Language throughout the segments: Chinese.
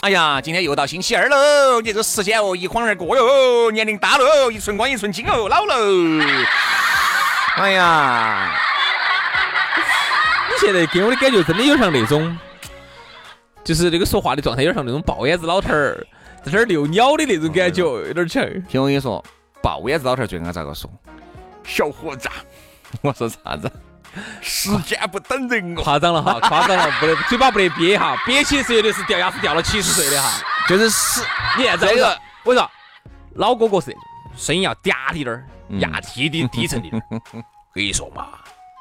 哎呀，今天又到星期二喽！你这个时间哦，一晃而过哟，年龄大喽，一寸光一寸金哦，老喽。哎呀，你现在给我的感觉真的有像那种，就是那个说话的状态，有点像那种豹眼子老头儿在这儿遛鸟的那种感觉，有点像。听我跟你说，豹眼子老头儿最爱咋个说？小伙子，我说啥子？时间不等人哦，夸张了哈，夸张了，不得嘴巴不得憋哈，憋起是有的是掉牙齿掉了七十岁的哈，就是是，你看这个，我说老哥哥是声音要嗲滴点儿，压低的低沉的。跟你说嘛，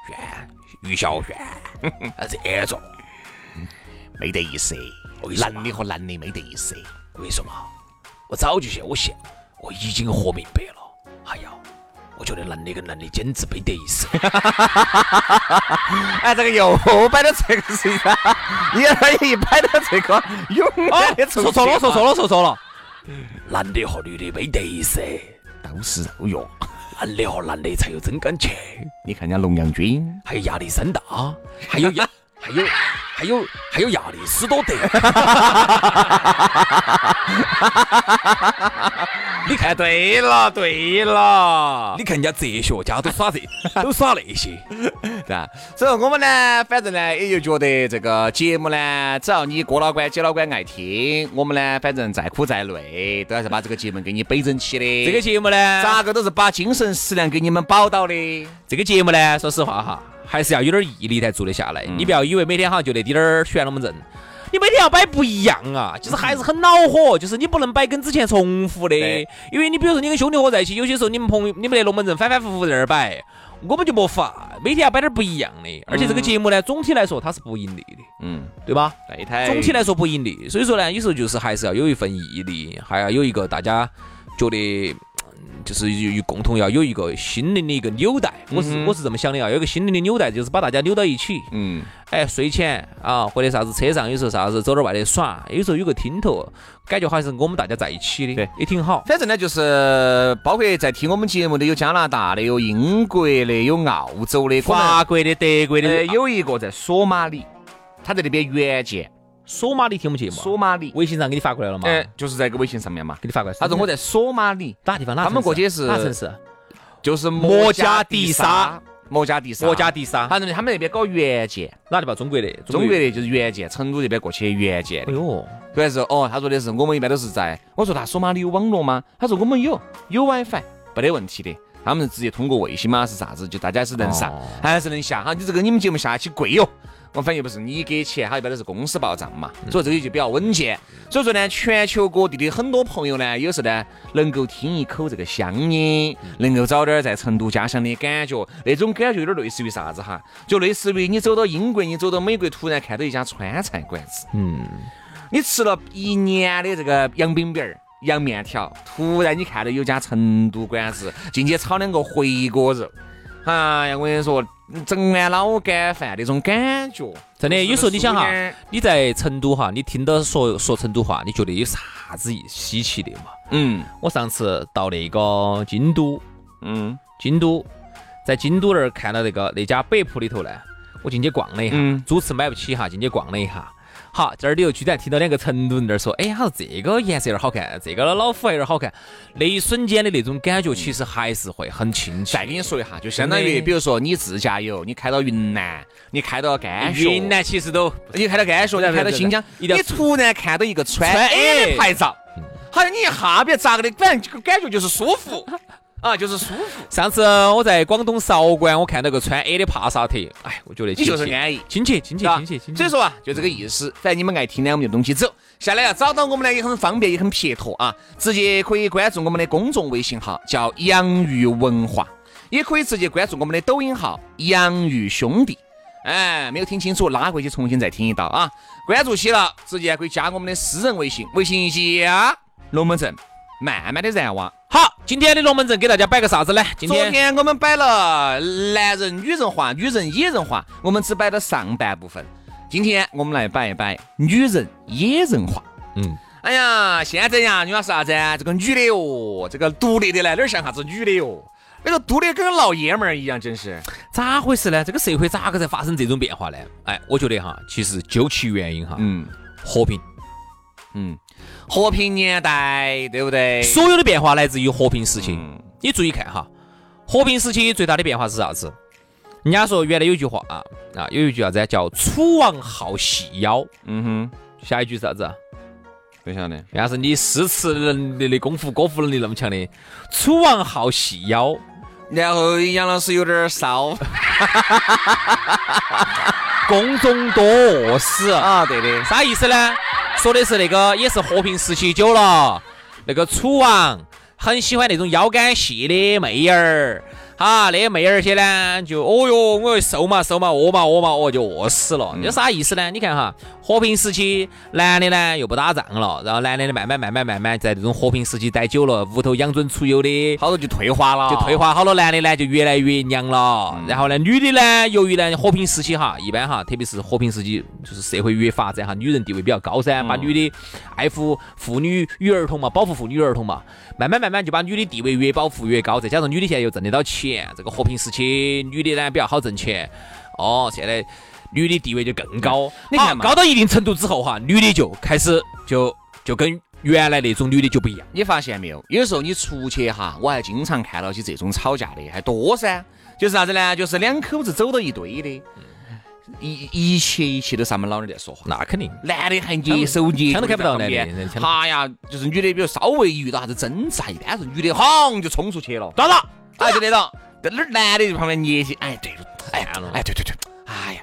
炫于小炫，这种。没得意思，男的和男的没得意思。我跟你说嘛，我早就现我现我已经活明白了，哎呀。我觉得男的跟男的简直没得意思。哎，这个又摆到这个事情上，你一摆到这个，永远的说错了，说错了，说错了。男的和女的没得意思，都是肉药。男的和男的才有真感情。你看人家龙阳君，还有亚历山大，还有亚，还有还有还有亚历斯多德。你看对了，对了，你看人家哲学家都耍这，都耍那些，是吧？所以我们呢，反正呢，也就觉得这个节目呢，只要你哥老倌、姐老倌爱听，我们呢，反正再苦再累，都要是把这个节目给你背整起的。这个节目呢，咋个都是把精神食粮给你们保到的。这个节目呢，说实话哈，还是要有点毅力才做得下来。你不要以为每天好像就那滴点儿悬龙门阵。你每天要摆不一样啊，就是还是很恼火，就是你不能摆跟之前重复的，因为你比如说你跟兄弟伙在一起，有些时候你们朋友你们的龙门阵反反复复在那儿摆，我们就没法，每天要摆点不一样的，而且这个节目呢，总体来说它是不盈利的，嗯，对吧？对台总体来说不盈利，所以说呢，有时候就是还是要有一份毅力，还要有一个大家觉得。就是有共同要有一个心灵的一个纽带，我是我是这么想的啊，有一个心灵的纽带，就是把大家扭到一起。嗯，哎，睡前啊，或者啥子车上，有时候啥子走点外头耍，有时候有个听头，感觉好像是我们大家在一起的，对，也挺好。反正呢，就是包括在听我们节目的有加拿大的，有英国的，有澳洲的，法国的，德国的，有一个在索马里，他在那边援建。索马里听不节目？索马里，微信上给你发过来了吗？哎，就是在个微信上面嘛，给你发过来。他说我在索马里，哪地方？哪他们过去是哪城市？就是摩加迪沙，摩加迪沙，摩加迪沙。反正他们那边搞援建，哪地方？中国的，中国的就是援建，成都这边过去援建。哎呦，主要是哦，他说的是我们一般都是在，我说他索马里有网络吗？他说我们有，有 WiFi，没得问题的。他们直接通过卫星嘛，是啥子？就大家是能上，还是能下？哈，你这个你们节目下起贵哟。我反正又不是你给钱，他一般都是公司报账嘛，所以这个就比较稳健。所以说呢，全球各地的很多朋友呢，有时呢能够听一口这个乡音，能够找点在成都家乡的感觉，那种感觉有点类似于啥子哈？就类似于你走到英国，你走到美国，突然看到一家川菜馆子，嗯，你吃了一年的这个羊饼饼儿、羊面条，突然你看到有家成都馆子进去炒两个回锅肉，哎呀，我跟你说。整碗老干饭那种感觉，真的有时候你想哈，你在成都哈，你听到说说成都话，你觉得有啥子稀奇的嘛？嗯，我上次到那个京都，嗯，京都，在京都那儿看到那个那家北铺里头呢，我进去逛了一下，主持买不起哈，进去逛了一下。好，这儿里又居然听到两个成都人在说，哎，好像这个颜色有点好看，这个老虎还有点好看。那一瞬间的那种感觉，其实还是会很亲切。再跟你说一下，就相当于，比如说你自驾游，你开到云南，你开到甘肃，云南其实都，你开到甘肃，你开到新疆，你突然看到一个川 A 的牌照，好像你一下别咋个的，反正这个感觉就是舒服。啊，就是舒服。上次我在广东韶关，我看到个穿 A 的帕萨特，哎，我觉得你就是安逸，亲切，亲切，亲切，亲切。所以说啊，就这个意思。反正你们爱听呢，我们就东西走。下来要找到我们呢，也很方便，也很撇脱啊，直接可以关注我们的公众微信号，叫洋芋文化，也可以直接关注我们的抖音号洋芋兄弟。哎，没有听清楚，拉回去重新再听一道啊。关注起了，直接可以加我们的私人微信，微信一加龙门阵。慢慢的燃哇。好，今天的龙门阵给大家摆个啥子呢？今天昨天我们摆了男人女人话，女人野人话，我们只摆了上半部分。今天我们来摆一摆女人野人话。嗯，哎呀，现在呀，你说啥子？这个女的哟，这个独立的来，哪像啥子女的哟？那个独立跟老爷们儿一样，真是咋回事呢？这个社会咋个才发生这种变化呢？哎，我觉得哈，其实究其原因哈，嗯，和平，嗯。和平年代，对不对？所有的变化来自于和平时期。你注意看哈，和平时期最大的变化是啥子？人家说原来有句话啊，啊，有一句啥子叫“楚王好细腰”。嗯哼。下一句是啥子？不晓得。原来是你诗词能力的功夫，歌赋能力那么强的。楚王好细腰，然后杨老师有点骚。宫中多饿死啊，对的。啥意思呢？说的是那个也是和平时期久了，那个楚王很喜欢那种腰杆细的妹儿。哈，那妹儿些呢，就哦哟，我瘦嘛瘦嘛，饿嘛饿嘛，哦就饿死了。这啥意思呢？你看哈，和平时期男的呢又不打仗了，然后男的呢慢慢慢慢慢慢在这种和平时期待久了，屋头养尊处优的，好多就退化了，就退化好多男的呢就越来越娘了。然后呢，女的呢，由于呢和平时期哈，一般哈，特别是和平时期，就是社会越发展哈，女人地位比较高噻，把女的爱护妇女与儿童嘛，保护妇女儿童嘛，慢慢慢慢就把女的地位越保护越高，再加上女的现在又挣得到钱。这个和平时期，女的呢比较好挣钱，哦，现在女的地位就更高。你看，高到一定程度之后哈，女的就开始就就跟原来那种女的就不一样。你发现没有？有时候你出去哈，我还经常看到起这种吵架的，还多噻。就是啥子呢？就是两口子走到一堆的，一一切一切都是他们老娘在说话。那肯定，男的还捏手捏枪都看不到男的。哎呀，就是女的，比如稍微遇到啥子争执，一般是女的轰就冲出去了，抓到，哎，就那种。在那儿，男的就旁边捏起，哎，对了，哎，哎，对对对，哎呀，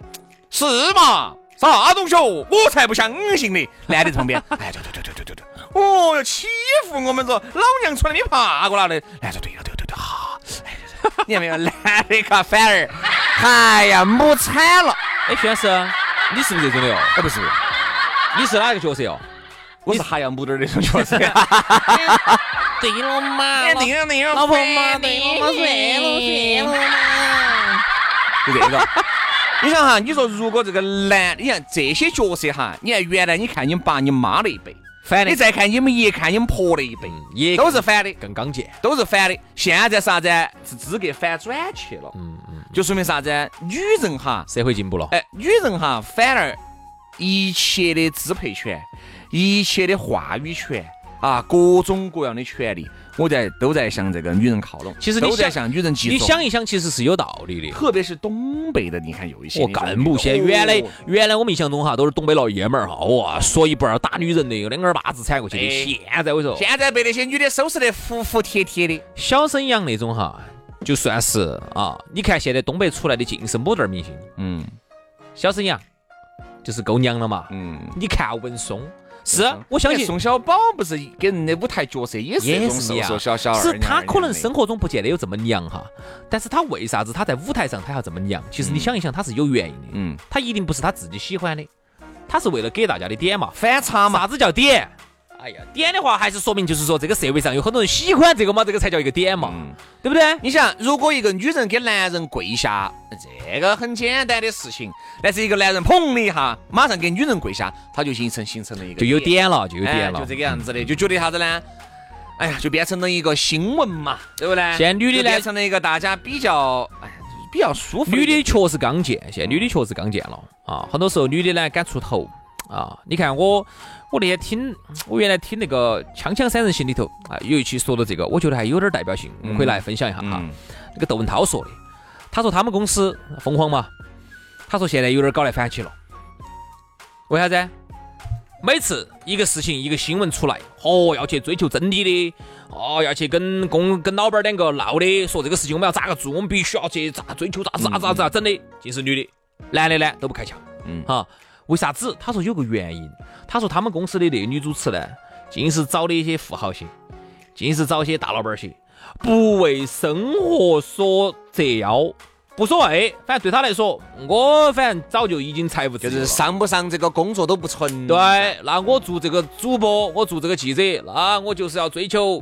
是嘛？啥东西哦？我才不相信呢！男的旁边，哎，对对对对对对对，哦哟，欺负我们说老娘从来没爬过哪的。哎，对对对对对，哈，你看没有？男的卡反而，哎呀，母惨了。哎，徐老师，你是不是这种的哦？哎，不是，你是哪个角色哦？我是还要母点那种角色。对了嘛，对了对了，老婆嘛，对了嘛，算了算了嘛。就这个，你想哈，你说如果这个男，你看这些角色哈，你看原来你看你爸你妈那一辈，反的；你再看你们爷看你们婆那一辈，也都是反的，更刚健，都是反的。现在啥子？是资格反转去了，嗯嗯，就说明啥子？女人哈，社会进步了，哎，女人哈，反而一切的支配权，一切的话语权。啊，各种各样的权利，我在都在向这个女人靠拢。其实都在向女人集中。你想一想，其实是有道理的。特别是东北的，你看有一些。我更不信。原来原来我们印象中哈，都是东北老爷们儿哈，哇，说一不二打女人的，有两耳巴子铲过去的。现在我说，现在被那些女的收拾得服服帖帖的。小沈阳那种哈，就算是啊，你看现在东北出来的尽是母蛋明星。嗯。小沈阳就是够娘了嘛。嗯。你看文松。是，我相信宋小宝不是给人的舞台角色也是也是瘦瘦小小是他可能生活中不见得有这么娘哈，但是他为啥子他在舞台上他要这么娘？其实你想一想，他是有原因的。嗯，他一定不是他自己喜欢的，他是为了给大家的点嘛，反差嘛。啥子叫点？哎呀，点的话还是说明就是说这个社会上有很多人喜欢这个嘛，这个才叫一个点嘛，对不对？你想，如果一个女人给男人跪下，这个很简单的事情，但是一个男人砰的一下，马上给女人跪下，他就形成形成了一个就有点了，就有点了，就这个样子的，就觉得啥子呢？哎呀，就变成了一个新闻嘛，对不对？现在女的呢，变成了一个大家比较哎比较舒服。女的确实刚健，现在女的确实刚健了啊，很多时候女的呢敢出头啊，你看我。我那天听，我原来听那个《锵锵三人行》里头啊，有一期说到这个，我觉得还有点代表性，我们可以来分享一下哈。那个窦文涛说的，他说他们公司凤凰嘛，他说现在有点搞来反起了，为啥子？每次一个事情一个新闻出来，哦，要去追求真理的，哦，要去跟公跟老板两个闹的，说这个事情我们要咋个做，我们必须要去咋追求咋子咋子咋子，整的尽是女的，男的呢都不开窍。嗯，哈，为啥子？他说有个原因，他说他们公司的那个女主持呢，尽是找的一些富豪些，尽是找些大老板些，不为生活所折腰。无所谓，反正对他来说，我反正早就已经财务就是上不上这个工作都不存。对，那我做这个主播，我做这个记者，那我就是要追求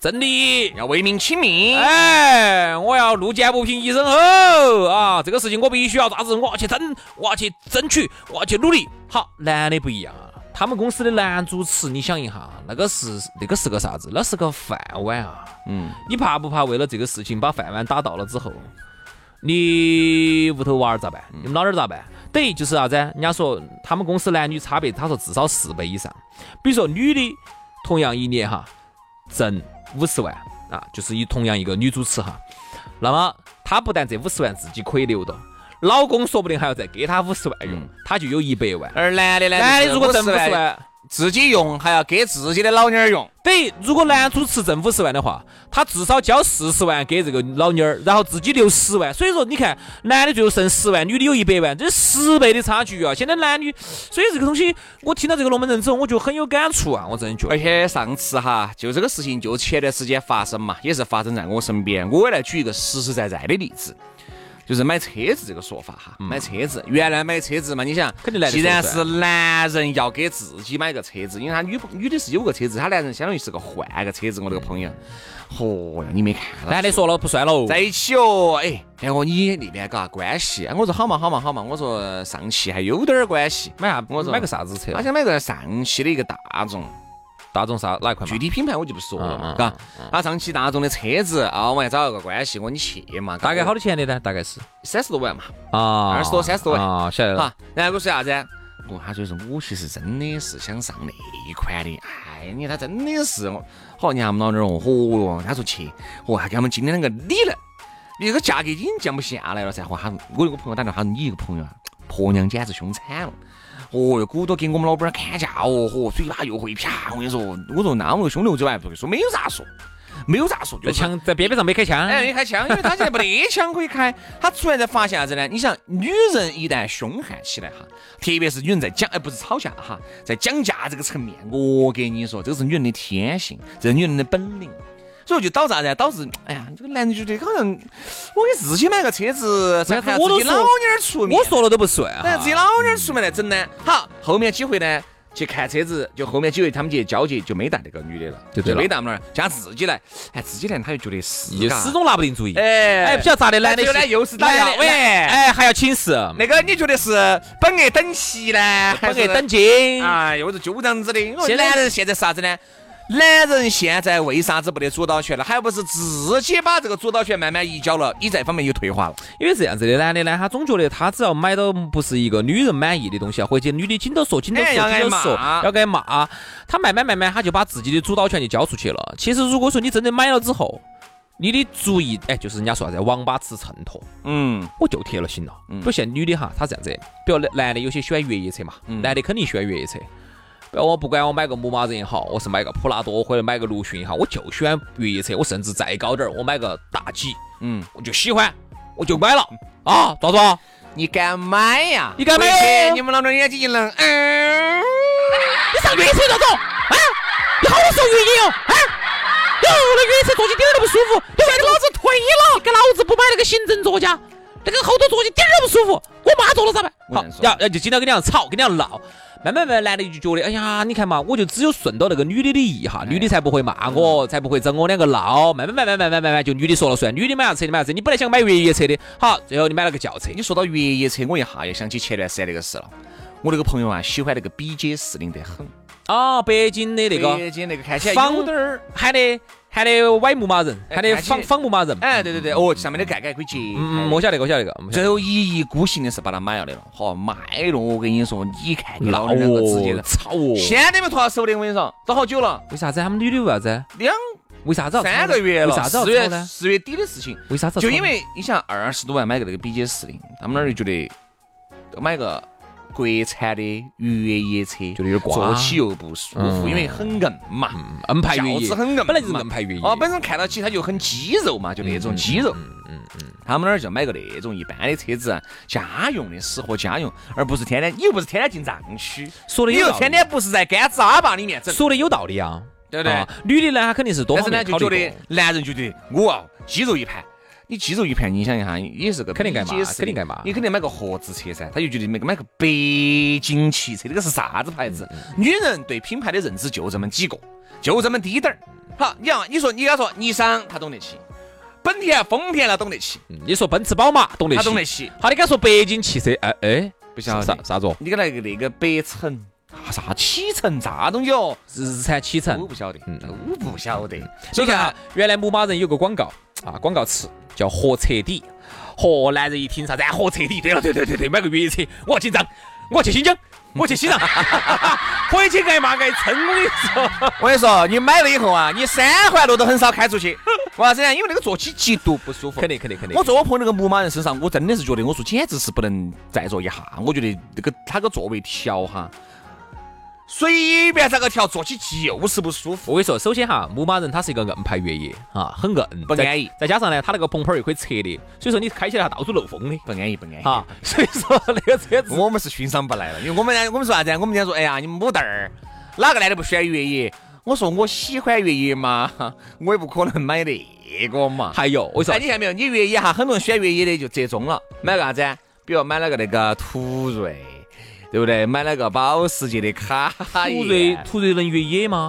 真的，要为民请命。哎，我要路见不平一声吼啊！这个事情我必须要咋子？我要去争，我要去争取，我要去努力。好，男的不一样啊，他们公司的男主持，你想一下，那个是那个是个啥子？那是个饭碗啊。嗯，你怕不怕为了这个事情把饭碗打到了之后？你屋头娃儿咋办？你们老儿咋办？等于就是啥子？人家说他们公司男女差别，他说至少四倍以上。比如说女的，同样一年哈挣五十万啊，就是以同样一个女主持哈，那么她不但这五十万自己可以留到，老公说不定还要再给她五十万用，她就有一百万。而男的呢？男的如果挣五十万。自己用还要给自己的老妞儿用，等于如果男主持挣五十万的话，他至少交四十万给这个老妞儿，然后自己留十万。所以说，你看男的最后剩十万，女的有一百万，这十倍的差距啊！现在男女，所以这个东西，我听到这个龙门阵之后，我就很有感触啊！我真的觉得。而且上次哈，就这个事情就前段时间发生嘛，也是发生在我身边。我也来举一个实实在在的例子。就是买车子这个说法哈，买车子，原来买车子嘛，你想肯定，既然是男人要给自己买个车子，因为他女女的是有个车子，他男人相当于是个换个车子。我那个朋友，嚯呀，你没看？男的说了不算喽，在一起哦，哎，哎我你那边嘎关系？我说好嘛好嘛好嘛，我说上汽还有点关系，买啥？我说买个啥子车？他想买个上汽的一个大众。大众啥哪一款？具体品牌我就不说了嘛，嘎。他上汽大众的车子啊，我还找了个关系，我说你去嘛。大概好多钱的呢？大概是三十多万嘛。啊，二十多三十多万啊，晓得了。然后我说啥子？哦，他就是我其实真的是想上那一款的。哎，你他真的是我，好，你看我们老娘哦，嚯哟，他说去，嚯，还给他们今天两个理了，那个价格已经降不下来了噻。嚯，他我有个朋友打电话，他说你一个朋友啊，婆娘简直凶惨了。哦哟，鼓捣给我们老板砍价哦，嚯，嘴巴又会啪！我跟你说，我说那我个兄弟，我昨晚不会说，没有咋说，没有咋说，就枪在边边上没开枪，哎，没开枪，因为他现在没得枪可以开。他突然在发现啥子呢？你想，女人一旦凶悍起来哈，特别是女人在讲，哎，不是吵架哈，在讲价这个层面，我跟你说，这是女人的天性，这是女人的本领。所以就导致啥子？导致哎呀，这个男的觉得好像我给自己买个车子，还要自己老娘出面，我说了都不算啊，自己老娘出面来整呢。好，后面几回呢，去看车子，就后面几回他们去交接，就没带那个女的了，就没带那儿，加自己来，哎，自己来他就觉得是，始终拿不定主意。哎哎，不晓得咋的，男的又呢又是打的，喂，哎，还要请示。那个你觉得是本额等息呢，本额等金？哎，又是就这样子的。现男人现在是啥子呢？男人现在为啥子不得主导权了？还不是自己把这个主导权慢慢移交了，你这方面又退化了。因为这样子的男的呢，他总觉得他只要买到不是一个女人满意的东西啊，或者女的紧都说紧都说紧都说，要挨骂，他慢慢慢慢他就把自己的主导权就交出去了。其实如果说你真的买了之后，你的主意，哎，就是人家说啥子王八吃秤砣，嗯，我就铁了心了。嗯，比如现女的哈，她这样子，比如男的有些喜欢越野车嘛，男的肯定喜欢越野车。我不管我买个牧马人也好，我是买个普拉多或者买个陆巡也好，我就喜欢越野车。我甚至再高点儿，我买个大 G，嗯，我就喜欢，我就买了啊！咋子？你敢买呀？你敢买？你们老娘眼睛一愣，嗯，你上越野车咋走？啊？你好受越野哦？啊？哟，那越野车坐起点儿都不舒服，你为老子退了，给老子不买那个行政座驾，那个后头坐起点儿都不舒服，我妈坐了咋办？好，要要就经常跟你俩吵，跟你俩闹。慢慢慢，男的就觉得，哎呀，你看嘛，我就只有顺到那个女的的意哈，女的才不会骂我，才不会找我两个闹。慢慢慢慢慢慢慢慢，就女的说了算，女的买啥车你买啥车，你本来想买越野车的，好，最后你买了个轿车。你说到越野车，我一下又想起前段时间那个事了。我那个朋友啊，喜欢那个 BJ 四零得很。啊，北京的那个，北京那个看起来有点儿喊的。还得歪牧马人，喊的仿仿牧马人。哎，对对对，哦，上面的盖盖可以揭。嗯，我晓得，我晓得个。最后一意孤行的是把它买了的了。好，卖了，我跟你说，你看你老两个直接操哦！现在没拖到手的，我跟你说，都好久了。为啥子他们女的为啥子？两为啥子？三个月了。为啥子？四月四月底的事情。为啥子？就因为你想二十多万买个那个 BJ 四零，他们那儿就觉得买个国产的越野车，就有点挂，坐起又不舒服，因为很硬嘛，硬派越野，很硬，本来就是硬派越野。哦，本身看到起它就很肌肉嘛，就那种肌肉。嗯嗯嗯。他们那儿就买个那种一般的车子，家用的，适合家用，而不是天天，你又不是天天进藏区，说的你又天天不是在干渣坝里面整，说的有道理啊，对不对？女的呢，她肯定是多但是呢就觉得，男人觉得我肌肉一盘。你肌肉一盘，你想一下，也是个肯定干嘛？肯定干嘛？你肯定买个合资车噻，他就觉得买个买个北京汽车，这个是啥子牌子？女人对品牌的认知就这么几个，就这么低点儿。好，你要你说你要说尼桑，他懂得起；本田、丰田他懂得起。你说奔驰、宝马懂得起，他懂得起。好，你敢说北京汽车？哎哎，不晓得啥啥子？你跟那个那个北辰啥启辰啥东西哦？日产启辰，我不晓得，我不晓得。你看，原来牧马人有个广告啊，广告词。叫合彻底，河南人一听啥子？合彻底。对了，对对对对，买个越野车，我要紧张，我要去新疆，我去西藏，回去挨骂挨撑。我跟你说，我跟你说，你买了以后啊，你三环路都很少开出去。为啥子呢？因为那个坐起极度不舒服。肯定肯定肯定。我坐我朋友那个牧马人身上，我真的是觉得，我说简直是不能再坐一下。我觉得那个他个座位调哈。随便咋个调，坐起就是不舒服。我跟你说，首先哈，牧马人它是一个硬派越野啊，很硬，不安逸。再加上呢，它那个棚棚又可以拆的，所以说你开起来到处漏风的，不安逸，不安逸。哈，所以说那个车子我们是欣赏不来了，因为我们我们说啥子？我们讲说，哎呀，你们母蛋儿，哪个男的不喜欢越野？我说我喜欢越野嘛，我也不可能买那个嘛。还有，我说，哎，你看没有？你越野哈，很多人喜欢越野的就折中了，买个啥子？比如买了个那个途锐。对不对？买了个保时捷的卡，途锐途锐能越野吗？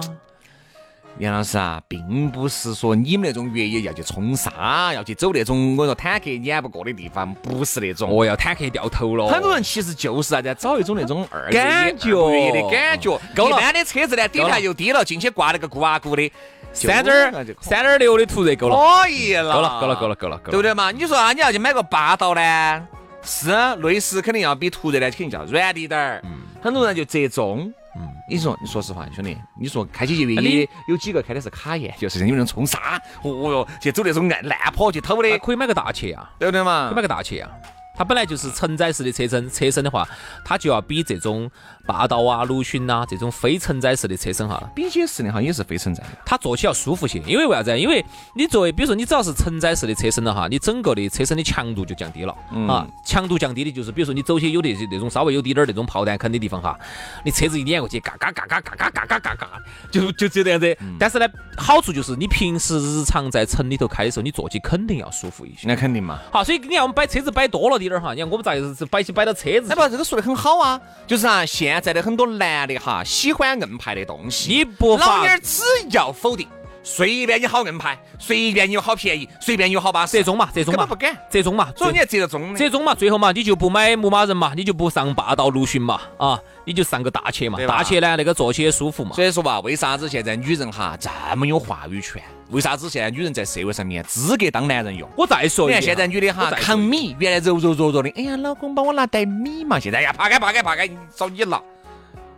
杨老师啊，并不是说你们那种越野要去冲沙，要去走那种我说坦克碾不过的地方，不是那种。哦，要坦克掉头了。很多人其实就是啥子，找一种那种二感觉越野的感觉。一般的车子呢，底盘又低了，进去挂了个咕啊咕的，三点三点六的途锐够了，可以了，够了，够了，够了，够了，对不对嘛？你说啊，你要去买个霸道呢？是，内饰肯定要比途锐呢，肯定叫软滴点儿。嗯，很多人就折中。嗯，你说，你说实话，兄弟，你说开起越野，有几个开的是卡宴，就是你们能冲沙，哦哟，去走那种烂烂坡去偷的，可以买个大切啊，对不对嘛？可以买个大切啊。它本来就是承载式的车身，车身的话，它就要比这种霸道啊、陆巡呐这种非承载式的车身哈，比肩式的哈也是非承载的，它坐起要舒服些。因为为啥子？因为你作为，比如说你只要是承载式的车身了哈，你整个的车身的强度就降低了啊。强度降低的就是，比如说你走些有那些那种稍微有滴点儿那种炮弹坑的地方哈，你车子一碾过去，嘎嘎嘎嘎嘎嘎嘎嘎嘎嘎，就就这样子。但是呢，好处就是你平时日常在城里头开的时候，你坐起肯定要舒服一些。那肯定嘛。好，所以你看我们摆车子摆多了点。哈，你看我们咋是摆起摆到车子？哎不，这个说的很好啊，就是啊，现在的很多男的哈，喜欢硬派的东西，你不老娘只要否定，随便你好硬派，随便你好便宜，随便你好巴适，折中嘛，折中嘛，不敢，折中嘛，所以你要折中，折中嘛，最后嘛，你就不买牧马人嘛，你就不上霸道陆巡嘛，啊，你就上个大切嘛，大切呢那个坐起也舒服嘛。所以说吧，为啥子现在女人哈这么有话语权？为啥子现在女人在社会上面资格当男人用？我再说一遍，现在女的哈扛米，原来柔柔弱弱的，哎呀，老公帮我拿袋米嘛，现在呀，爬开爬开爬开，找你拿。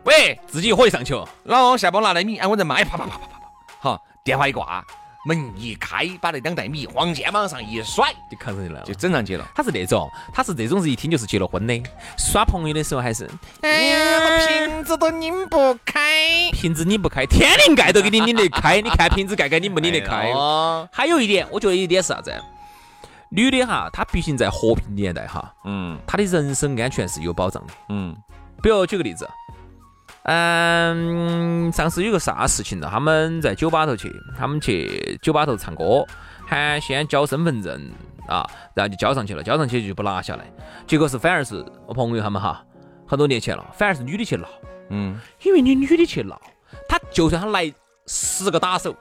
喂，自己可以上去，老公下帮我拿袋米，哎，我在骂，哎，啪啪啪啪啪啪，好，电话一挂。门一开，把那两袋米往肩膀上一甩，就扛上去了，就整上去了。他是那种，他是这种，一听就是结了婚的。耍朋友的时候还是，哎呀，瓶子都拧不开，瓶子拧不开，天灵盖都给你拧得开。你看瓶子盖盖拧不拧得开？还有一点，我觉得一点是啥子？女的哈，她毕竟在和平年代哈，嗯，她的人身安全是有保障的，嗯。比如举个例子。嗯，上次有个啥事情了？他们在酒吧头去，他们去酒吧头唱歌，喊先交身份证啊，然后就交上去了，交上去就不拿下来。结果是反而是我朋友他们哈，很多年前了，反而是女的去闹。嗯，因为你女的去闹，他就算他来十个打手，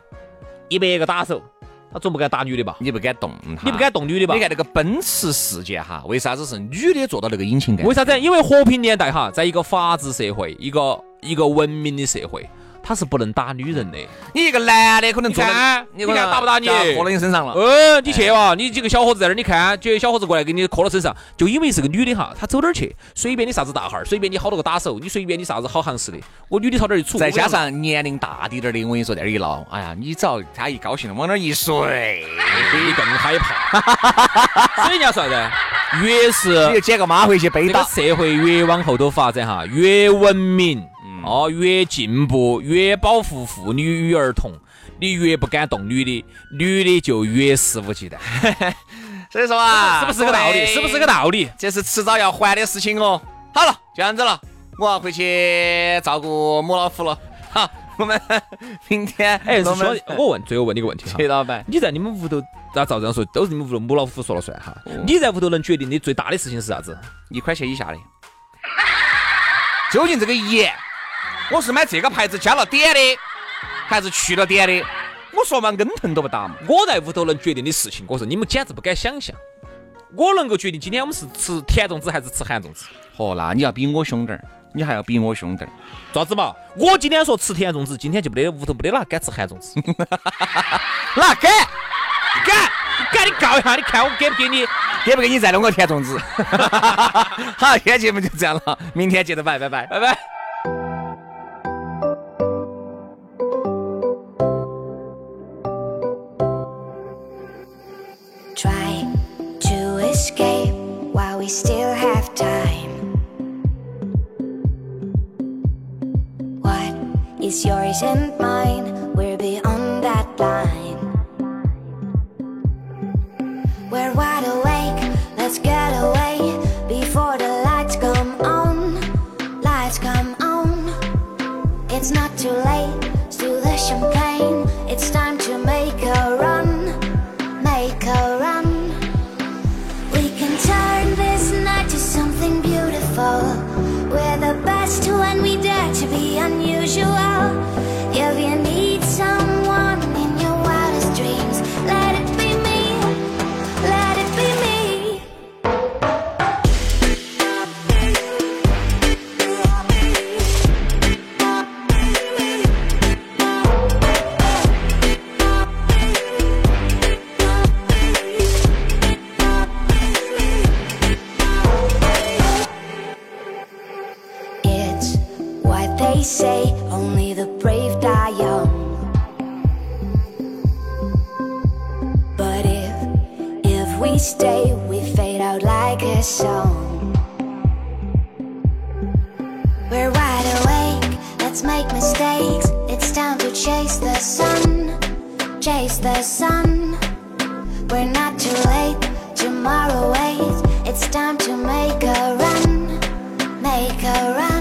一百个打手。他总不敢打女的吧？你不敢动他，你不敢动女的吧？你看那个奔驰事件哈，为啥子是女的坐到那个引擎盖？为啥子？因为和平年代哈，在一个法治社会，一个一个文明的社会。他是不能打女人的。你一个男的可能坐，你看打不打你？磕到你身上了。嗯，你去哇！你几个小伙子在那儿，你看，几个小伙子过来给你磕到身上，就因为是个女的哈，她走哪儿去，随便你啥子大号，随便你好多个打手，你随便你啥子好行势的，我女的朝哪儿一杵。再加上年龄大滴点的，我跟你说，在那儿一闹，哎呀，你只要他一高兴了，往那儿一睡，你更害怕。所以你要说啥子？越是你就捡个妈回去背打。社会越往后头发展哈，越文明哦，越进步，越保护妇女与儿童，你越不敢动女的，女的就越肆无忌惮。所以说啊，是不是个道理？是不是个道理？这是迟早要还的事情哦。好了，就这样子了，我要回去照顾母老虎了。好，我们 明天哎，兄弟，我问，最后问你个问题哈，崔老板，你在你们屋头？那照这样说，都是你们屋头母老虎说了算哈。你在屋头能决定的最大的事情是啥子？一块钱以下的。究竟这个盐，我是买这个牌子加了点的，还是去了点的？我说嘛，恩疼都不打嘛。我在屋头能决定的事情，我说你们简直不敢想象。我能够决定今天我们是吃甜粽子还是吃咸粽子。哦，那你要比我凶点儿，你还要比我凶点儿。咋子嘛？我今天说吃甜粽子，今天就没得屋头没得哪敢吃咸粽子。哪敢？敢，敢你告一下，你看我给不给你，给不给你再弄个甜粽子？好，今天节目就这样了，明天接着拜，拜拜，拜拜。先 each day we fade out like a song. We're wide awake, let's make mistakes. It's time to chase the sun, chase the sun. We're not too late, tomorrow waits. It's time to make a run, make a run.